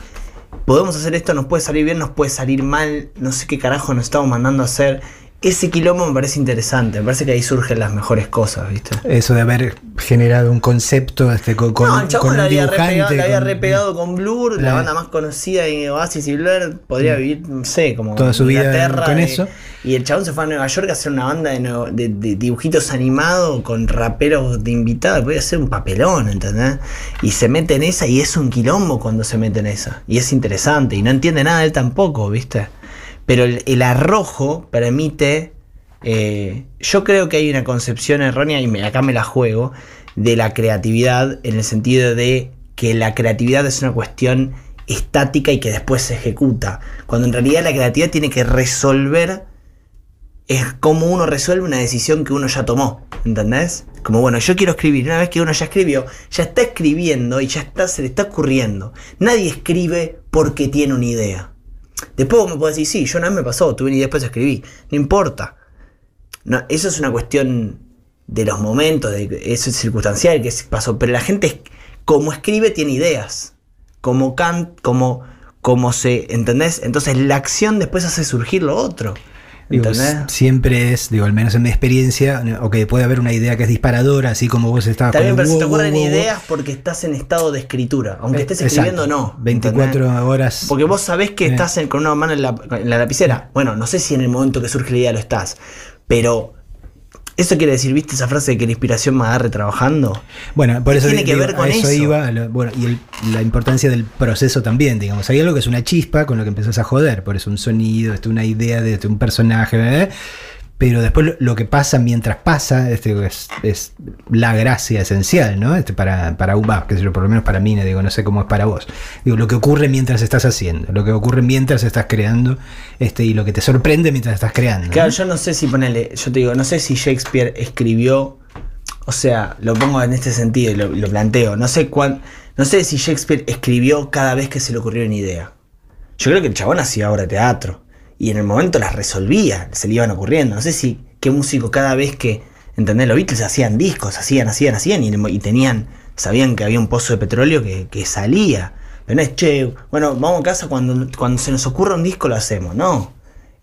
podemos hacer esto, nos puede salir bien, nos puede salir mal, no sé qué carajo nos estamos mandando a hacer. Ese quilombo me parece interesante, me parece que ahí surgen las mejores cosas, ¿viste? Eso de haber generado un concepto este, con, con, no, el con la un había, dibujante. repegado, la había con- repegado con Blur, la banda más conocida en Oasis y Blur, podría vivir, no sé, como Toda su vida con eso. Y el chabón se fue a Nueva York a hacer una banda de, nuevo- de- de dibujitos animados con raperos de invitados, podía hacer un papelón, ¿entendés? Y se mete en esa y es un quilombo cuando se mete en esa. Y es interesante, y no entiende nada él tampoco, ¿viste? Pero el, arrojo permite. eh, yo creo que hay una concepción errónea, y me- acá me la juego, de la creatividad en el sentido de que la creatividad es una cuestión estática y que después se ejecuta. Cuando en realidad la creatividad tiene que resolver. Es como uno resuelve una decisión que uno ya tomó, ¿entendés? Como bueno, yo quiero escribir, una vez que uno ya escribió, ya está escribiendo y ya está, se le está ocurriendo. Nadie escribe porque tiene una idea. Después me podés decir, sí, yo una vez me pasó, tuve y después escribí. No importa. Eso es una cuestión de los momentos, de, eso es circunstancial que pasó. Pero la gente, como escribe, tiene ideas. Como can, como, como se. ¿Entendés? Entonces la acción después hace surgir lo otro. Siempre es, digo, al menos en mi experiencia, ok, puede haber una idea que es disparadora, así como vos estabas el pero se te ocurren wow, wow. ideas porque estás en estado de escritura. Aunque Eh, estés exacto. escribiendo, no. 24 ¿entendés? horas. Porque vos sabés que Eh. estás en- con una mano en la, en la lapicera. Bueno, no sé si en el momento que surge la idea lo estás. Pero eso quiere decir, ¿viste esa frase de que la inspiración me agarre trabajando? Bueno, por ¿Qué eso tiene que digo, ver con a eso, eso? iba, lo- bueno, y el- la importancia del proceso también, digamos. Hay algo que es una chispa con lo que empezás a joder, por eso un sonido, una idea de un personaje, ¿eh? Pero después lo, que pasa mientras pasa este, es, es la gracia esencial, ¿no? Este, para, para va, qué sé yo, por lo menos para mí, no digo, no sé cómo es para vos. Digo, lo que ocurre mientras estás haciendo, lo que ocurre mientras estás creando, este, y lo que te sorprende mientras estás creando. Claro, ¿no? yo no sé si ponele, yo te digo, no sé si Shakespeare escribió, o sea, lo pongo en este sentido y lo, lo planteo, no sé cuán, no sé si Shakespeare escribió cada vez que se le ocurrió una idea. Yo creo que el chabón hacía obra de teatro. Y en el momento las resolvía, se le iban ocurriendo. No sé si qué músico cada vez que, ¿entendés? Los Beatles hacían discos, hacían, hacían, hacían, y, y tenían, sabían que había un pozo de petróleo que, que salía. Pero no es, che, bueno, vamos a casa cuando, cuando se nos ocurra un disco lo hacemos. No.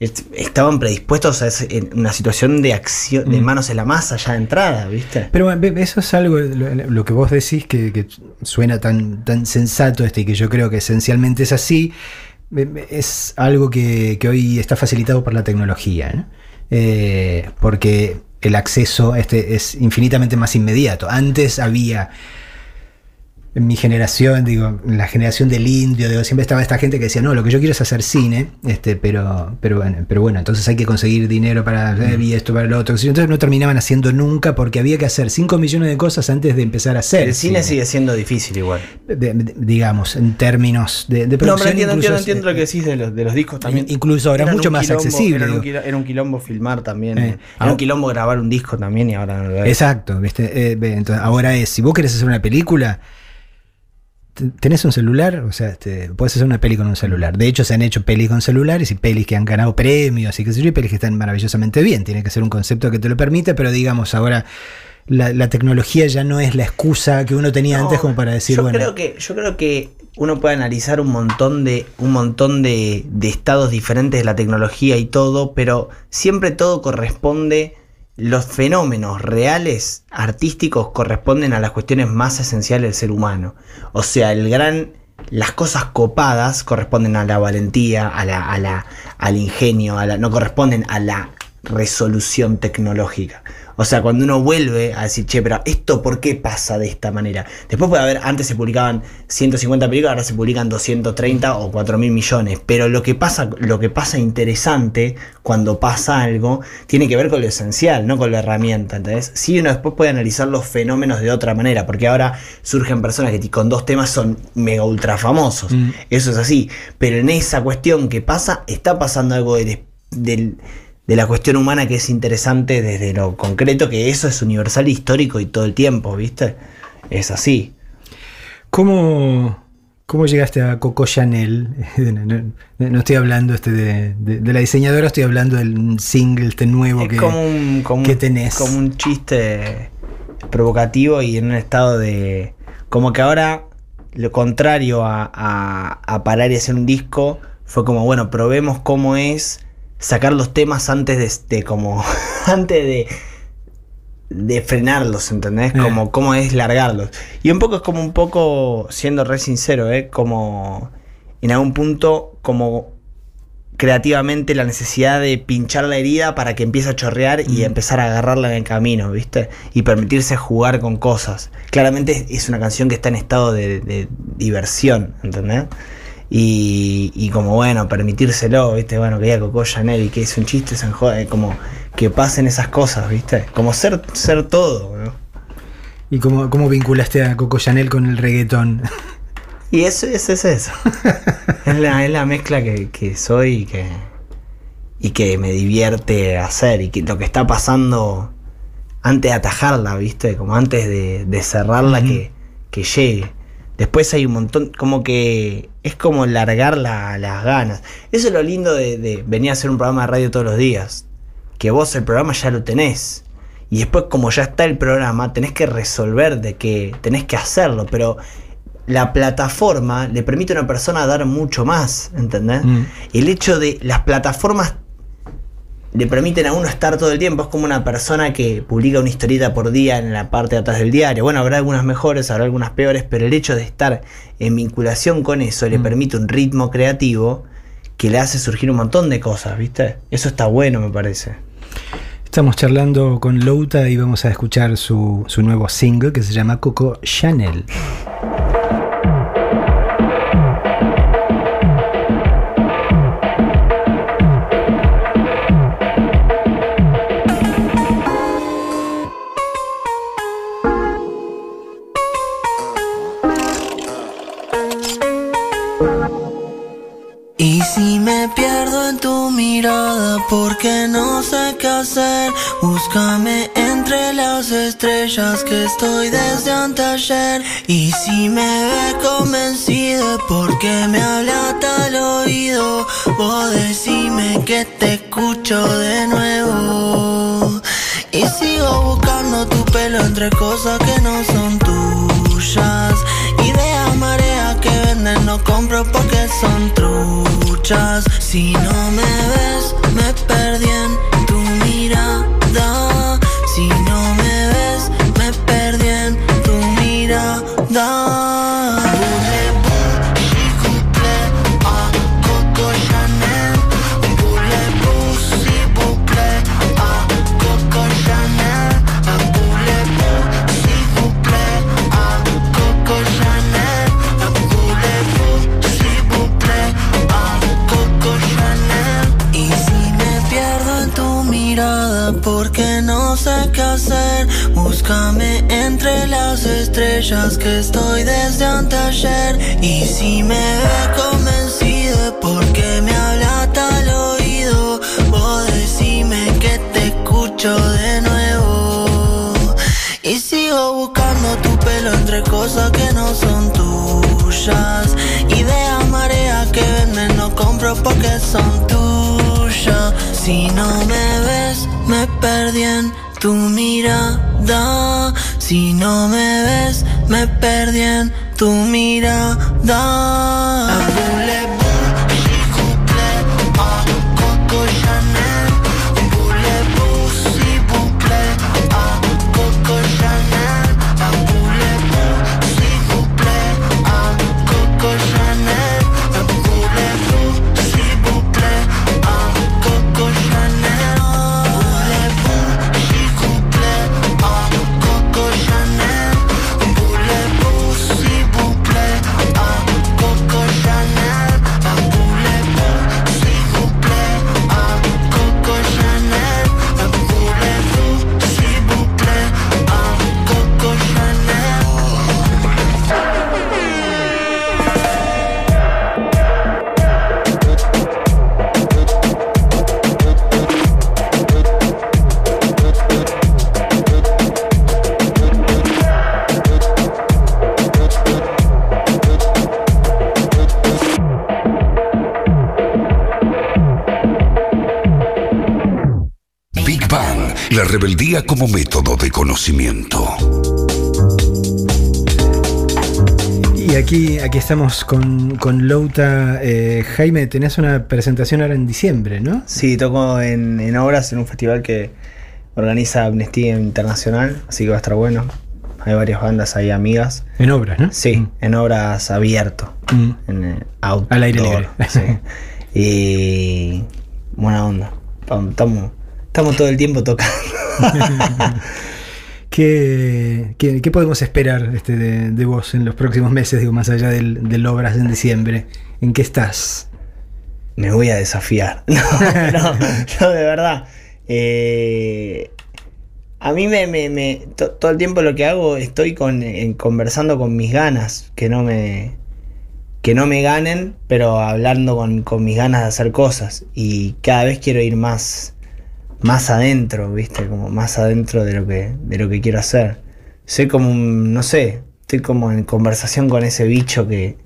Est- Estaban predispuestos a ese- en una situación de acción, de Mm. manos en la masa ya de entrada, ¿viste? Pero eso es algo, lo, lo que vos decís que, que suena tan, tan sensato este y que yo creo que esencialmente es así, es algo que, que hoy está facilitado por la tecnología, ¿no? Eh, porque el acceso este es infinitamente más inmediato. Antes había en mi generación, digo, en la generación del indio, digo, siempre estaba esta gente que decía, no, lo que yo quiero es hacer cine, este, pero, pero, bueno, pero bueno, entonces hay que conseguir dinero para hacer y esto para lo otro. Entonces no terminaban haciendo nunca porque había que hacer 5 millones de cosas antes de empezar a hacer. El cine sigue siendo difícil igual. De- de- digamos, en términos de, de No, pero producción. entiendo, incluso entiendo, es- entiendo lo que decís de los, de los discos también. Incluso ahora Eran mucho más quilombo, accesible, Era un, quilombo, era un quilombo filmar también. Eh, era un quilombo grabar un disco también y ahora no lo es. Exacto, ¿viste? Eh, entonces, ahora es, si vos querés hacer una película, ¿tenés un celular? O sea, este, puedes hacer una peli con un celular. De hecho, se han hecho pelis con celulares y pelis que han ganado premios y que sé yo, y pelis que están maravillosamente bien. Tiene que ser un concepto que te lo permite, pero digamos, ahora la, la tecnología ya no es la excusa que uno tenía No, antes como para decir, yo bueno, creo que yo creo que uno puede analizar un montón de un montón de, de estados diferentes de la tecnología y todo pero siempre todo corresponde los fenómenos reales artísticos corresponden a las cuestiones más esenciales del ser humano o sea el gran las cosas copadas corresponden a la valentía a la, a la al ingenio no corresponden a la resolución tecnológica. O sea, cuando uno vuelve a decir, che, pero esto por qué pasa de esta manera. Después puede haber, antes se publicaban 150 películas, ahora se publican 230 o 4 mil millones. Pero lo que pasa, lo que pasa interesante cuando pasa algo, tiene que ver con lo esencial, no con la herramienta. ¿entendés? Sí, uno después puede analizar los fenómenos de otra manera, porque ahora surgen personas que con dos temas son mega ultra famosos. Mm. Eso es así. Pero en esa cuestión que pasa, está pasando algo del, del- de la cuestión humana que es interesante desde lo concreto, que eso es universal, histórico y todo el tiempo, ¿viste? Es así. ¿Cómo, cómo llegaste a Coco Chanel? No, estoy hablando este de, de- de la diseñadora, estoy hablando del single este nuevo es que, como un, como, que tenés. como un chiste provocativo y en un estado de... Como que ahora lo contrario a, a- a parar y hacer un disco fue como, bueno, probemos cómo es sacar los temas antes de, de como... antes de de frenarlos, ¿entendés? Eh. Como cómo es largarlos. Y un poco es como un poco, siendo re sincero, ¿eh? Como en algún punto, como creativamente la necesidad de pinchar la herida para que empiece a chorrear y empezar a agarrarla en el camino, ¿viste? Y permitirse jugar con cosas. Claramente es- es una canción que está en estado de, de diversión, ¿entendés? Y, y como bueno, permitírselo, ¿viste? Bueno, que ya Coco Chanel y que es un chiste, se enjode, como que pasen esas cosas, ¿viste? Como ser, ser todo, ¿no? ¿Y cómo, cómo vinculaste a Coco Chanel con el reggaetón? Y eso, eso es eso. es, la, es la mezcla que, que soy y que, y que me divierte hacer. Y que lo que está pasando antes de atajarla, ¿viste? Como antes de, de cerrarla, que, que llegue. Después hay un montón, como que es como largar la- las ganas. Eso es lo lindo de, de venir a hacer un programa de radio todos los días. Que vos el programa ya lo tenés. Y después como ya está el programa, tenés que resolver de que tenés que hacerlo. Pero la plataforma le permite a una persona dar mucho más, ¿entendés? Mm. El hecho de las plataformas le permiten a uno estar todo el tiempo. Es como una persona que publica una historieta por día en la parte de atrás del diario. Bueno, habrá algunas mejores, habrá algunas peores, pero el hecho de estar en vinculación con eso le Mm. permite un ritmo creativo que le hace surgir un montón de cosas, ¿viste? Eso está bueno, me parece. Estamos charlando con Louta y vamos a escuchar su, su nuevo single que se llama Coco Chanel. Porque no sé qué hacer. Búscame entre las estrellas que estoy desde anteayer. Y si me ve convencido porque me habla el oído. Vos decime que te escucho de nuevo. Y sigo buscando tu pelo entre cosas que no son tuyas. No compro porque son truchas. Si no me ves, me perdí en tu mirada. Que estoy desde anteayer. Y si me ve convencido es porque me habla el oído. Vos decime que te escucho de nuevo. Y sigo buscando tu pelo entre cosas que no son tuyas. Ideas marea que venden no compro porque son tuyas. Si no me ves, me perdí en tu mirada. Si no me ves, me perdí en tu mirada. Como método de conocimiento. Y aquí, aquí estamos con, con Louta. Eh, Jaime, tenés una presentación ahora en diciembre, ¿no? Sí, toco en, en obras en un festival que organiza Amnistía Internacional, así que va a estar bueno. Hay varias bandas ahí amigas. En obras, ¿no? Sí, en obras abierto. Mm. En eh, outdoor, Al aire libre. sí. Y buena onda. Estamos, estamos todo el tiempo tocando. ¿Qué, qué- podemos esperar este, de, de vos en los próximos meses, digo, más allá del, del obras en diciembre? ¿En qué estás? Me voy a desafiar. No, no, de verdad. Eh, a mí me, me- me- to- todo el tiempo lo que hago estoy con, conversando con mis ganas, que no me que no me ganen, pero hablando con, con mis ganas de hacer cosas. Y cada vez quiero ir más, más adentro, ¿viste? Como más adentro de lo que, de lo que quiero hacer. Soy como un, no sé, estoy como en conversación con ese bicho que,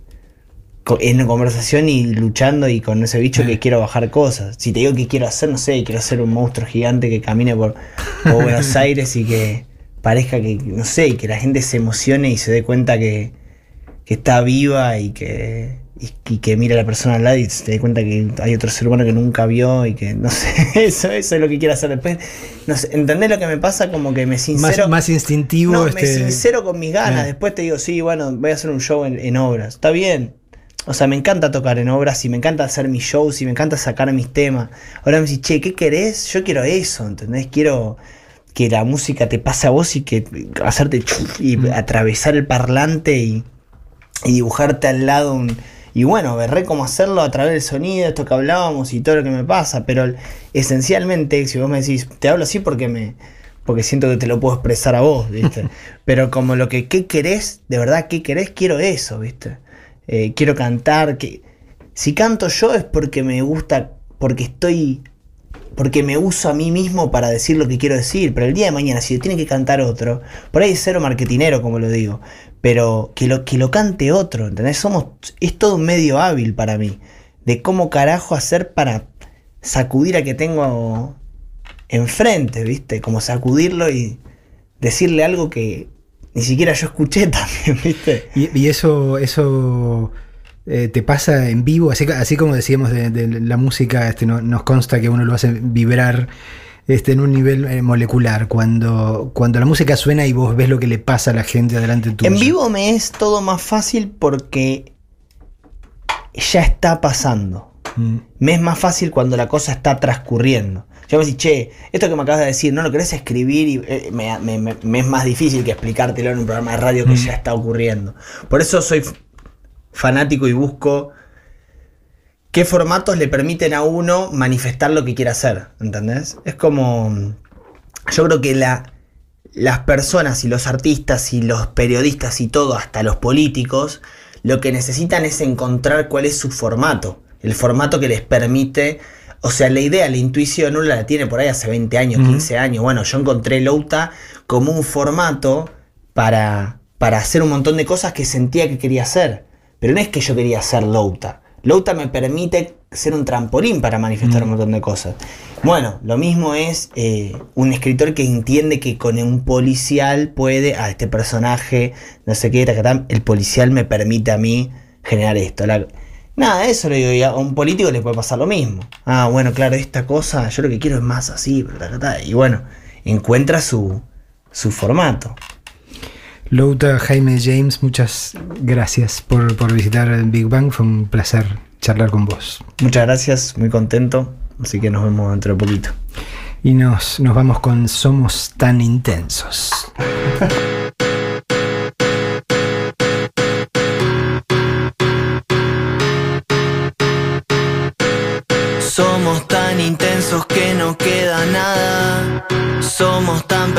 en conversación y luchando y con ese bicho que quiero bajar cosas. Si te digo que quiero hacer, no sé, quiero ser un monstruo gigante que camine por, por Buenos Aires y que parezca que, no sé, y que la gente se emocione y se dé cuenta que, que está viva y que, y, que mira a la persona al lado y se dé cuenta que hay otro ser humano que nunca vio y que, no sé, eso, eso es lo que quiero hacer después. No sé, ¿entendés lo que me pasa? Como que me sincero. Más, más instintivo. No, me este, sincero con mis ganas. Después te digo, sí, bueno, voy a hacer un show en, en obras. Está bien. O sea, me encanta tocar en obras y me encanta hacer mis shows y me encanta sacar mis temas. Ahora me decís, che, ¿qué querés? Yo quiero eso, ¿entendés? Quiero que la música te pase a vos y que hacerte y atravesar el parlante y, y dibujarte al lado un. Y bueno, veré cómo hacerlo a través del sonido, esto que hablábamos y todo lo que me pasa. Pero esencialmente, si vos me decís, te hablo así porque me. Porque siento que te lo puedo expresar a vos, ¿viste? Pero como lo que, ¿qué querés? De verdad, ¿qué querés? Quiero eso, ¿viste? Eh, quiero cantar. Que... Si canto yo es porque me gusta porque estoy. Porque me uso a mí mismo para decir lo que quiero decir. Pero el día de mañana, si lo tiene que cantar otro, por ahí es cero marketinero, como lo digo. Pero que lo, que lo cante otro, ¿entendés? Somos, es todo un medio hábil para mí. De cómo carajo hacer para sacudir a que tengo enfrente, ¿viste? Como sacudirlo y decirle algo que ni siquiera yo escuché también, ¿viste? Y, y eso, eso eh, te pasa en vivo, así, así como decíamos de, de la música, este, no- nos consta que uno lo hace vibrar este, en un nivel eh, molecular. Cuando, cuando la música suena y vos ves lo que le pasa a la gente adelante tuyo. En vivo me es todo más fácil porque ya está pasando. Mm. Me es más fácil cuando la cosa está transcurriendo. Yo me decís, che, esto que me acabas de decir, ¿no lo querés escribir? Y eh, me, me- me- me es más difícil que explicártelo en un programa de radio que Mm. ya está ocurriendo. Por eso soy fanático y busco qué formatos le permiten a uno manifestar lo que quiere hacer. ¿Entendés? Es como. Yo creo que la, las personas y los artistas y los periodistas y todo, hasta los políticos, lo que necesitan es encontrar cuál es su formato. El formato que les permite. O sea, la idea, la intuición, uno la tiene por ahí hace 20 años, Ujú. 15 años. Bueno, yo encontré Louta como un formato para, para hacer un montón de cosas que sentía que quería hacer. Pero no es que yo quería hacer Louta. Louta me permite ser un trampolín para manifestar un montón de cosas. Bueno, lo mismo es eh, un escritor que entiende que con un policial puede, a este personaje, no sé qué, tacatán, el policial me permite a mí generar esto. La- nada, eso le digo, y a un político le puede pasar lo mismo. Ah, bueno, claro, esta cosa, yo lo que quiero es más así, y bueno, encuentra su, su formato. Louta, Jaime James, muchas gracias por, por visitar el Big Bang. Fue un placer charlar con vos. Muchas gracias, muy contento, así que nos vemos dentro de poquito. Y nos, nos vamos con Somos tan intensos. Somos tan intensos que no queda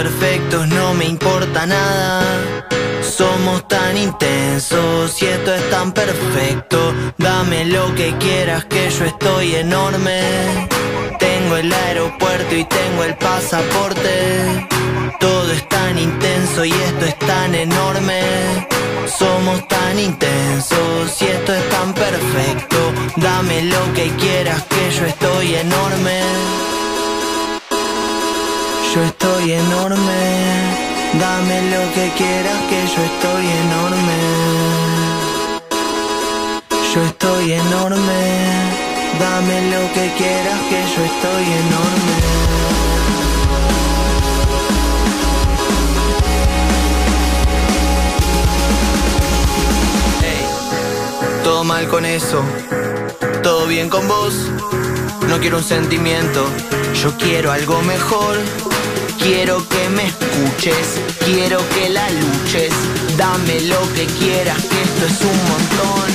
perfectos, no me importa nada. Somos tan intensos y esto es tan perfecto. Dame lo que quieras, que yo estoy enorme. Tengo el aeropuerto y tengo el pasaporte. Todo es tan intenso y esto es tan enorme. Somos tan intensos y esto es tan perfecto. Dame lo que quieras, que yo estoy enorme. Yo estoy enorme. Dame lo que quieras, que yo estoy enorme. Yo estoy enorme. Dame lo que quieras, que yo estoy enorme. Todo mal con eso, todo bien con vos. No quiero un sentimiento, yo quiero algo mejor. Quiero que me escuches, quiero que la luches. Dame lo que quieras, que esto es un montón.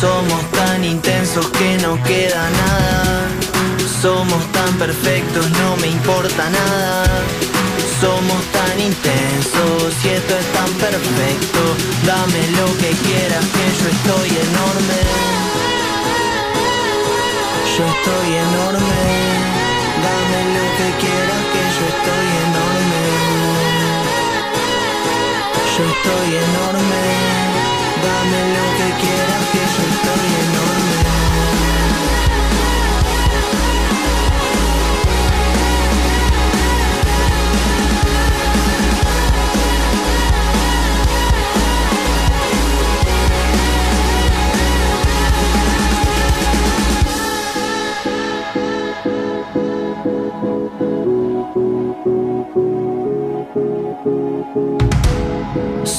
Somos tan intensos que no queda nada. Somos tan perfectos, no me importa nada. Somos tan intensos y esto es tan perfecto. Dame lo que quieras, que yo estoy enorme. Yo estoy enorme. Dame lo que quieras, que yo estoy enorme. Yo estoy enorme. Dame lo que quieras, que yo.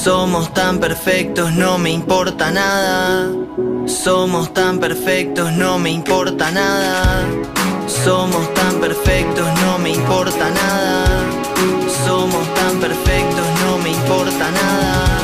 Somos tan perfectos, no me importa nada. Somos tan perfectos, no me importa nada. Somos tan perfectos, no me importa nada. Somos tan perfectos, no me importa nada.